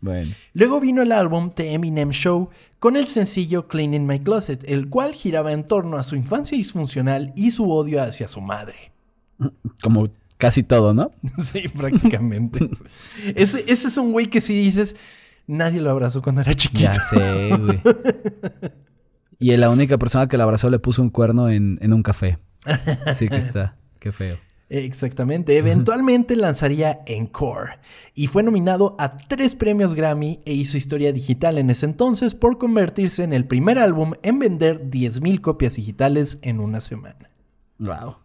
bueno. Luego vino el álbum The Eminem Show con el sencillo Cleaning My Closet, el cual giraba en torno a su infancia disfuncional y su odio hacia su madre. Como casi todo, ¿no? sí, prácticamente. ese, ese es un güey que si dices, nadie lo abrazó cuando era chiquito. Ya sé, güey. Y la única persona que lo abrazó le puso un cuerno en, en un café. Sí que está. Qué feo. Exactamente. Eventualmente lanzaría Encore y fue nominado a tres premios Grammy e hizo historia digital en ese entonces por convertirse en el primer álbum en vender 10.000 copias digitales en una semana. Wow.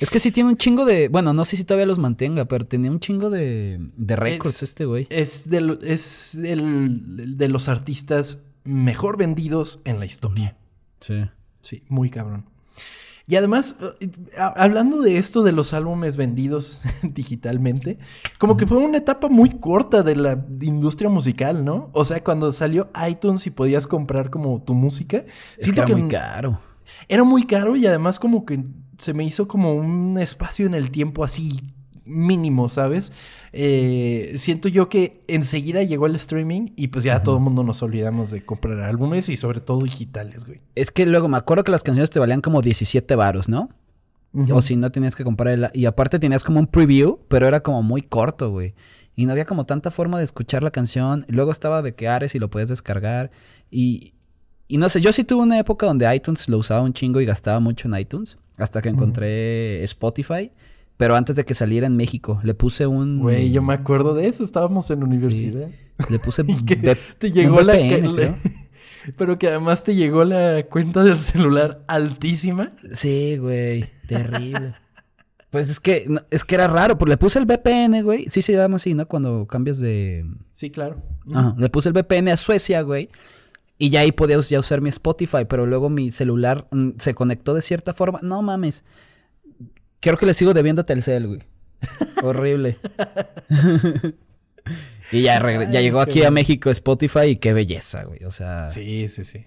Es que sí tiene un chingo de. Bueno, no sé si todavía los mantenga, pero tenía un chingo de, de récords este güey. Es, de, es el, de los artistas mejor vendidos en la historia. Sí. Sí, muy cabrón. Y además, eh, hablando de esto de los álbumes vendidos digitalmente, como que fue una etapa muy corta de la industria musical, ¿no? O sea, cuando salió iTunes y podías comprar como tu música. Es que era muy caro. Era muy caro y además como que se me hizo como un espacio en el tiempo así mínimo, ¿sabes? Eh, siento yo que enseguida llegó el streaming y pues ya todo el mundo nos olvidamos de comprar álbumes y sobre todo digitales, güey. Es que luego me acuerdo que las canciones te valían como 17 varos, ¿no? O si no tenías que comprar el... Y aparte tenías como un preview, pero era como muy corto, güey. Y no había como tanta forma de escuchar la canción. Luego estaba de que Ares y lo podías descargar. Y, y no sé, yo sí tuve una época donde iTunes lo usaba un chingo y gastaba mucho en iTunes. Hasta que encontré Spotify. Pero antes de que saliera en México, le puse un. Güey, yo me acuerdo de eso. Estábamos en universidad. Le puse. te llegó la. pero que además te llegó la cuenta del celular altísima. Sí, güey. Terrible. pues es que es que era raro, porque le puse el VPN, güey. Sí se llama así, ¿no? Cuando cambias de. Sí, claro. Ajá. Le puse el VPN a Suecia, güey. Y ya ahí podía ya usar mi Spotify, pero luego mi celular mm, se conectó de cierta forma. No mames. Creo que le sigo debiendo a Telcel, güey. Horrible. y ya, ya llegó aquí a México Spotify y qué belleza, güey. O sea. Sí, sí, sí.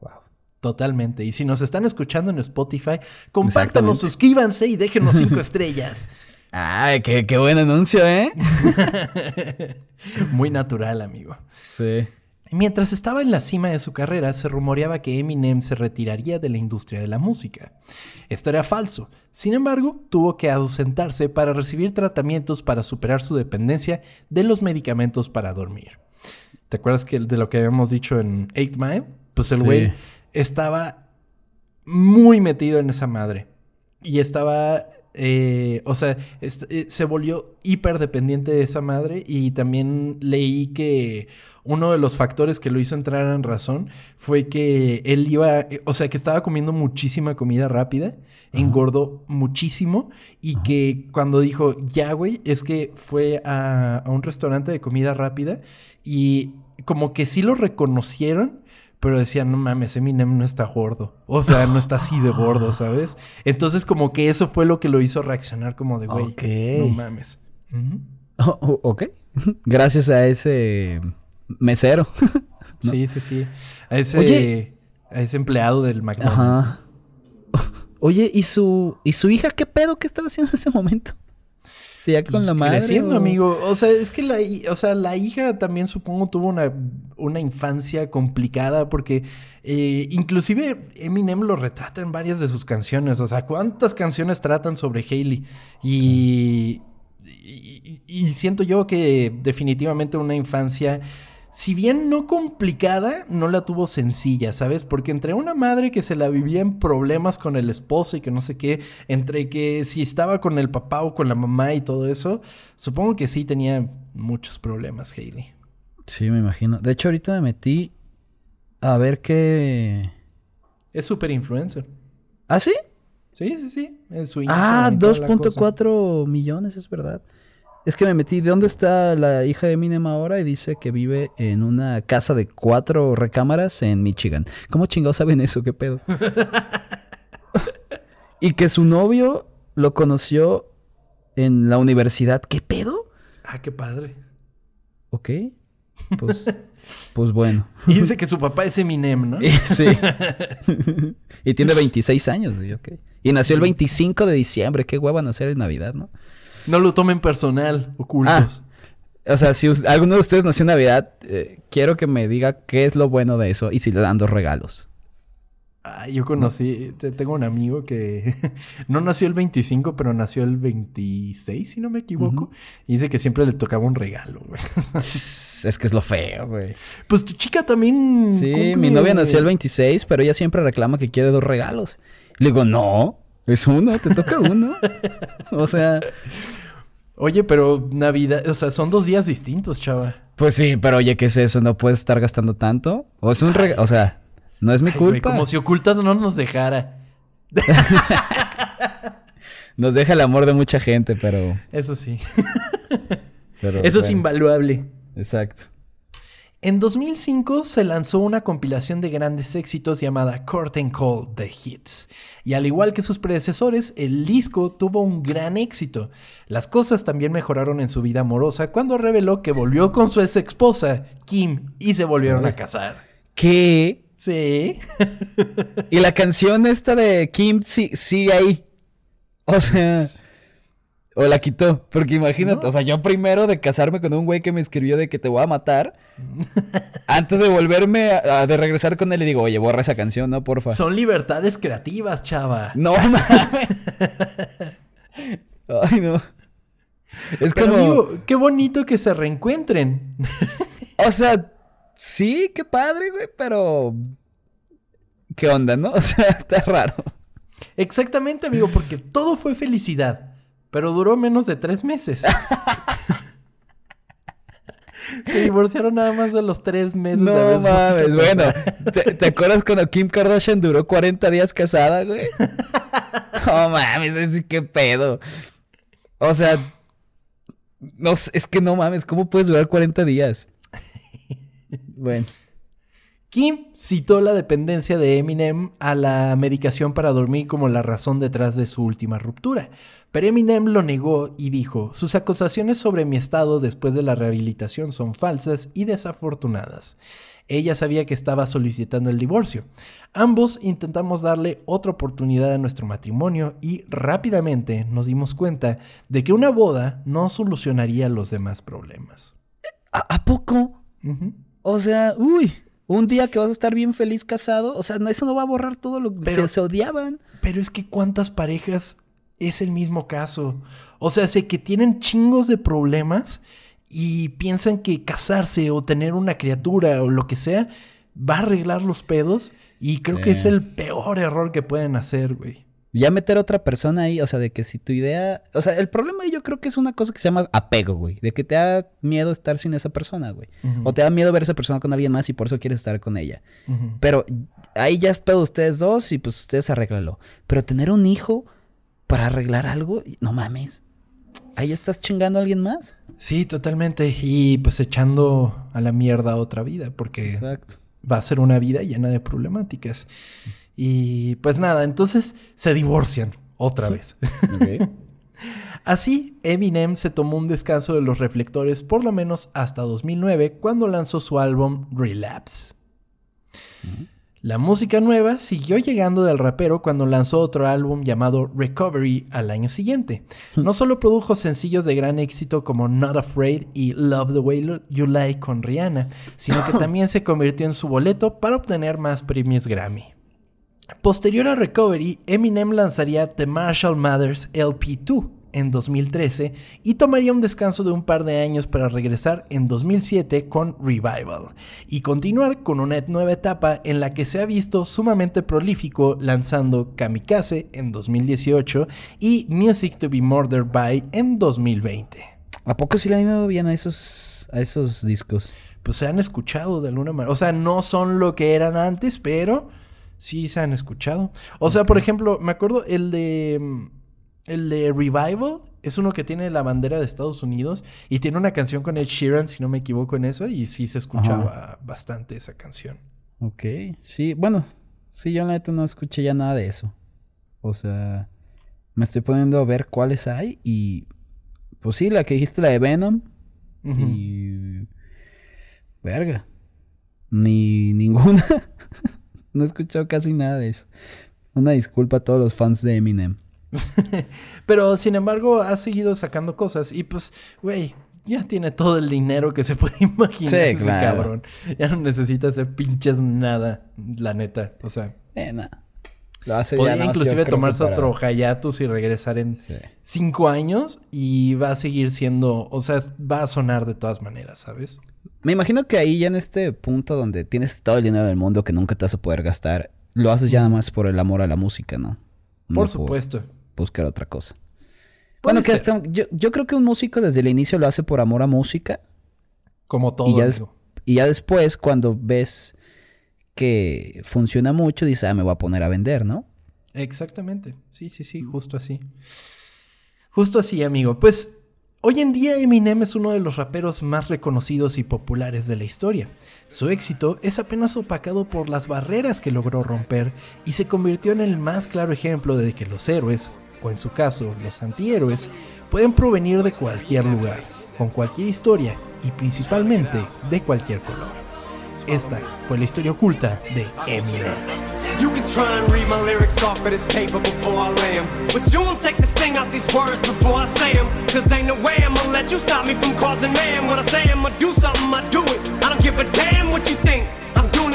Wow. Totalmente. Y si nos están escuchando en Spotify, compártanos, suscríbanse y déjenos cinco estrellas. Ay, qué, qué buen anuncio, ¿eh? Muy natural, amigo. Sí. Mientras estaba en la cima de su carrera, se rumoreaba que Eminem se retiraría de la industria de la música. Esto era falso. Sin embargo, tuvo que ausentarse para recibir tratamientos para superar su dependencia de los medicamentos para dormir. ¿Te acuerdas que de lo que habíamos dicho en Eight Mile? Pues el güey estaba muy metido en esa madre. Y estaba eh, o sea, eh, se volvió hiper dependiente de esa madre y también leí que uno de los factores que lo hizo entrar en razón fue que él iba, eh, o sea, que estaba comiendo muchísima comida rápida, engordó muchísimo y que cuando dijo, ya, güey, es que fue a, un restaurante de comida rápida y como que sí lo reconocieron, pero decían, no mames, Eminem no está gordo. O sea, no está así de gordo, ¿sabes? Entonces, como que eso fue lo que lo hizo reaccionar como de, güey, no mames. ok. Gracias a ese mesero. Sí, sí, sí. A ese, a ese empleado del McDonald's. Oye, ¿y su, ¿y su hija qué pedo? ¿Qué estaba haciendo en ese momento? Sí, ya con pues la madre. Creciendo, amigo. O sea, es que la, o sea, la hija también supongo tuvo una, una infancia complicada porque eh, inclusive Eminem lo retrata en varias de sus canciones. O sea, ¿cuántas canciones tratan sobre Hailey? Y, y siento yo que definitivamente una infancia si bien no complicada, no la tuvo sencilla, ¿sabes? Porque entre una madre que se la vivía en problemas con el esposo y que no sé qué, entre que si estaba con el papá o con la mamá y todo eso, supongo que sí tenía muchos problemas, Hailey. Sí, me imagino. De hecho, ahorita me metí a ver qué... Es súper influencer. ¿Ah, sí? Sí, sí, sí. En su ah, 2.4 millones, es verdad. Es que me metí, ¿de dónde está la hija de Eminem ahora? Y dice que vive en una casa de cuatro recámaras en Michigan. ¿Cómo chingados saben eso? ¿Qué pedo? y que su novio lo conoció en la universidad. ¿Qué pedo? Ah, qué padre. Ok. Pues, pues bueno. Y dice que su papá es Eminem, ¿no? sí. y tiene 26 años. Y nació el 25 de diciembre. Qué hueva nacer en Navidad, ¿no? No lo tomen personal, ocultos. Ah, o sea, si alguno de ustedes nació en Navidad, eh, quiero que me diga qué es lo bueno de eso y si le dan dos regalos. Ah, yo conocí, tengo un amigo que no nació el 25, pero nació el 26, si no me equivoco. Y dice que siempre le tocaba un regalo, güey. es que es lo feo, güey. Pues tu chica también. Sí, mi novia nació el 26, pero ella siempre reclama que quiere dos regalos. Le digo, no, es uno, te toca uno. o sea. Oye, pero Navidad, o sea, son dos días distintos, chava. Pues sí, pero oye, ¿qué es eso? ¿No puedes estar gastando tanto? O es un regalo, o sea, no es mi culpa. como si ocultas no nos dejara. nos deja el amor de mucha gente, pero. Eso sí. eso es invaluable. Exacto. En 2005 se lanzó una compilación de grandes éxitos llamada Curtain Call The Hits, y al igual que sus predecesores, el disco tuvo un gran éxito. Las cosas también mejoraron en su vida amorosa cuando reveló que volvió con su ex esposa, Kim, y se volvieron a casar. ¿Qué? Sí. y la canción esta de Kim sigue sí, ahí. O sea... O la quitó. Porque imagínate, o sea, yo primero de casarme con un güey que me escribió de que te voy a matar. antes de volverme a, de regresar con él, le digo, oye, borra esa canción, ¿no? Porfa. Son libertades creativas, chava. No mames. Ay, no. Es como. qué bonito que se reencuentren. o sea, sí, qué padre, güey, pero. ¿Qué onda, no? O sea, está raro. Exactamente, amigo, porque todo fue felicidad. Pero duró menos de tres meses. Se divorciaron nada más de los tres meses. No mames, bueno. ¿te, acuerdas cuando Kim Kardashian duró 40 días casada, güey? No mames, es qué pedo. O sea, no, es que no mames, ¿cómo puedes durar 40 días? Bueno. Kim citó la dependencia de Eminem a la medicación para dormir como la razón detrás de su última ruptura. Pero Eminem lo negó y dijo, sus acusaciones sobre mi estado después de la rehabilitación son falsas y desafortunadas. Ella sabía que estaba solicitando el divorcio. Ambos intentamos darle otra oportunidad a nuestro matrimonio y rápidamente nos dimos cuenta de que una boda no solucionaría los demás problemas. ¿A, poco? O sea, uy. Un día que vas a estar bien feliz casado, o sea, eso no va a borrar todo lo que se, odiaban. Pero es que cuántas parejas es el mismo caso. O sea, sé que tienen chingos de problemas y piensan que casarse o tener una criatura o lo que sea va a arreglar los pedos y creo que es el peor error que pueden hacer, güey. Ya meter a otra persona ahí, o sea, de que si tu idea. O sea, el problema yo creo que es una cosa que se llama apego, güey. De que te da miedo estar sin esa persona, güey. O te da miedo ver a esa persona con alguien más y por eso quieres estar con ella. Pero ahí ya es pedo ustedes dos y pues ustedes arréglenlo. Pero tener un hijo para arreglar algo, no mames. Ahí estás chingando a alguien más. Sí, totalmente. Y pues echando a la mierda otra vida, porque. Exacto. va a ser una vida llena de problemáticas. Y pues nada, entonces se divorcian otra vez. Así, Eminem se tomó un descanso de los reflectores por lo menos hasta 2009 cuando lanzó su álbum Relapse. La música nueva siguió llegando del rapero cuando lanzó otro álbum llamado Recovery al año siguiente. No solo produjo sencillos de gran éxito como Not Afraid y Love the Way You Like con Rihanna, sino que también se convirtió en su boleto para obtener más premios Grammy. Posterior a Recovery, Eminem lanzaría The Marshall Mathers LP2 en 2013 y tomaría un descanso de un par de años para regresar en 2007 con Revival y continuar con una nueva etapa en la que se ha visto sumamente prolífico lanzando Kamikaze en 2018 y Music to be Murdered by en 2020. ¿A poco sí le han ido bien a esos, a esos discos? Pues se han escuchado de alguna manera. O sea, no son lo que eran antes, pero sí se han escuchado. O sea, por ejemplo, me acuerdo el de mm, el de Revival es uno que tiene la bandera de Estados Unidos y tiene una canción con Ed Sheeran, si no me equivoco en eso, y sí se escuchaba bastante esa canción. Ok, sí, bueno, sí, yo la neta no escuché ya nada de eso. O sea, me estoy poniendo a ver cuáles hay y pues sí, la que dijiste, la de Venom. Y... Verga. Ni ninguna. no he escuchado casi nada de eso. Una disculpa a todos los fans de Eminem. Pero sin embargo, ha seguido sacando cosas y pues, güey, ya tiene todo el dinero que se puede imaginar ese cabrón. Ya no necesita hacer pinches nada, la neta. O sea. Eh, Lo hace Podría inclusive tomarse otro hiatus y regresar en cinco años y va a seguir siendo, o sea, va a sonar de todas maneras, ¿sabes? Me imagino que ahí ya en este punto donde tienes todo el dinero del mundo que nunca te vas a poder gastar, lo haces ya nada más por el amor a la música, ¿no? por supuesto buscar otra cosa. Bueno, que hasta, yo, creo que un músico desde el inicio lo hace por amor a música. Como todo. Y ya, y ya después, cuando ves que funciona mucho, dices, ah, me voy a poner a vender, ¿no? Exactamente. Sí, sí, sí, justo así. Justo así, amigo. Pues hoy en día Eminem es uno de los raperos más reconocidos y populares de la historia. Su éxito es apenas opacado por las barreras que logró romper y se convirtió en el más claro ejemplo de que los héroes, o en su caso los antihéroes, pueden provenir de cualquier lugar, con cualquier historia y principalmente de cualquier color. Esta fue la historia oculta de Eminem. You can try and read my lyrics off of this paper before I lay them. But you won't take the sting out these words before I say them. Cause ain't no way I'm gonna let you stop me from causing man. When I say I'm gonna do something, I do it. I don't give a damn what you think.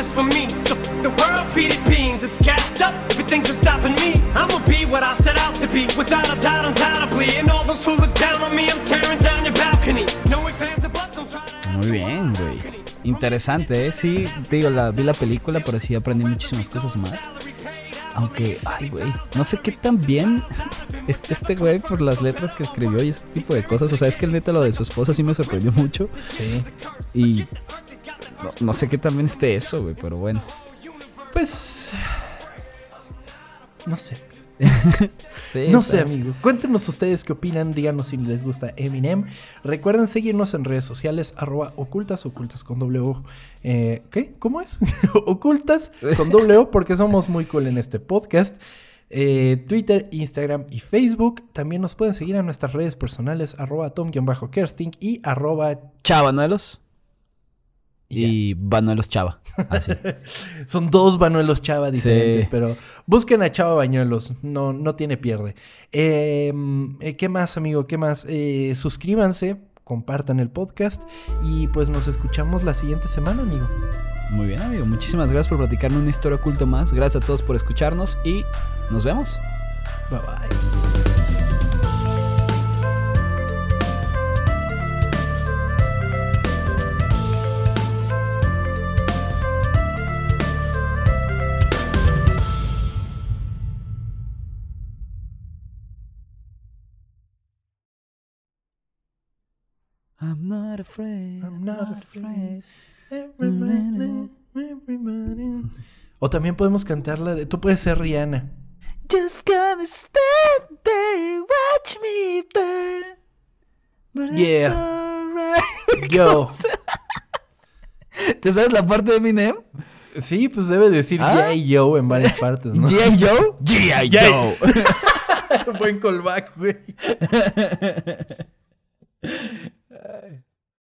This for me. So the world feed it beans. It's gassed up. Everything's stopping me. I'ma be what I set out to be. Without a doubt, undoubtedly. And all those who look down on me, I'm tearing down your balcony. No fans of bus, don't try to. Muy bien, güey. Interesante, ¿eh? Sí, digo, la, vi la película, pero sí aprendí muchísimas cosas más. Aunque, ay, güey, no sé qué tan bien este, este güey por las letras que escribió y ese tipo de cosas. O sea, es que el neta lo de su esposa sí me sorprendió mucho. Sí. Y no, sé qué tan bien esté eso, güey, pero bueno. Pues... No sé. no sé, amigo. Cuéntenos ustedes qué opinan. Díganos si les gusta Eminem. Recuerden seguirnos en redes sociales, arroba ocultas, ocultas con W. Eh, ¿Qué? ¿Cómo es? ocultas con W, porque somos muy cool en este podcast. Eh, Twitter, Instagram y Facebook. También nos pueden seguir en nuestras redes personales, arroba tom-kersting y arroba chavanuelos. Y, Banuelos Chava. Son dos Banuelos Chava diferentes, pero busquen a Chava Bañuelos, no, no tiene pierde. Em, eh, ¿Qué más, amigo? ¿Qué más? Eh, suscríbanse, compartan el podcast y pues nos escuchamos la siguiente semana, amigo. Muy bien, amigo. Muchísimas gracias por platicarme una historia oculta más. Gracias a todos por escucharnos y nos vemos. Bye bye. I'm not afraid. I'm not afraid. O también podemos cantar la de. Tú puedes ser Rihanna. Just gonna stand there watch me burn. But yeah. Yo. ¿Te sabes la parte de Eminem? Sí, pues debe decir ¿Ah? G.I. Joe en varias partes, ¿no? ¿G.I. Joe? G.I. Joe. Buen callback, güey.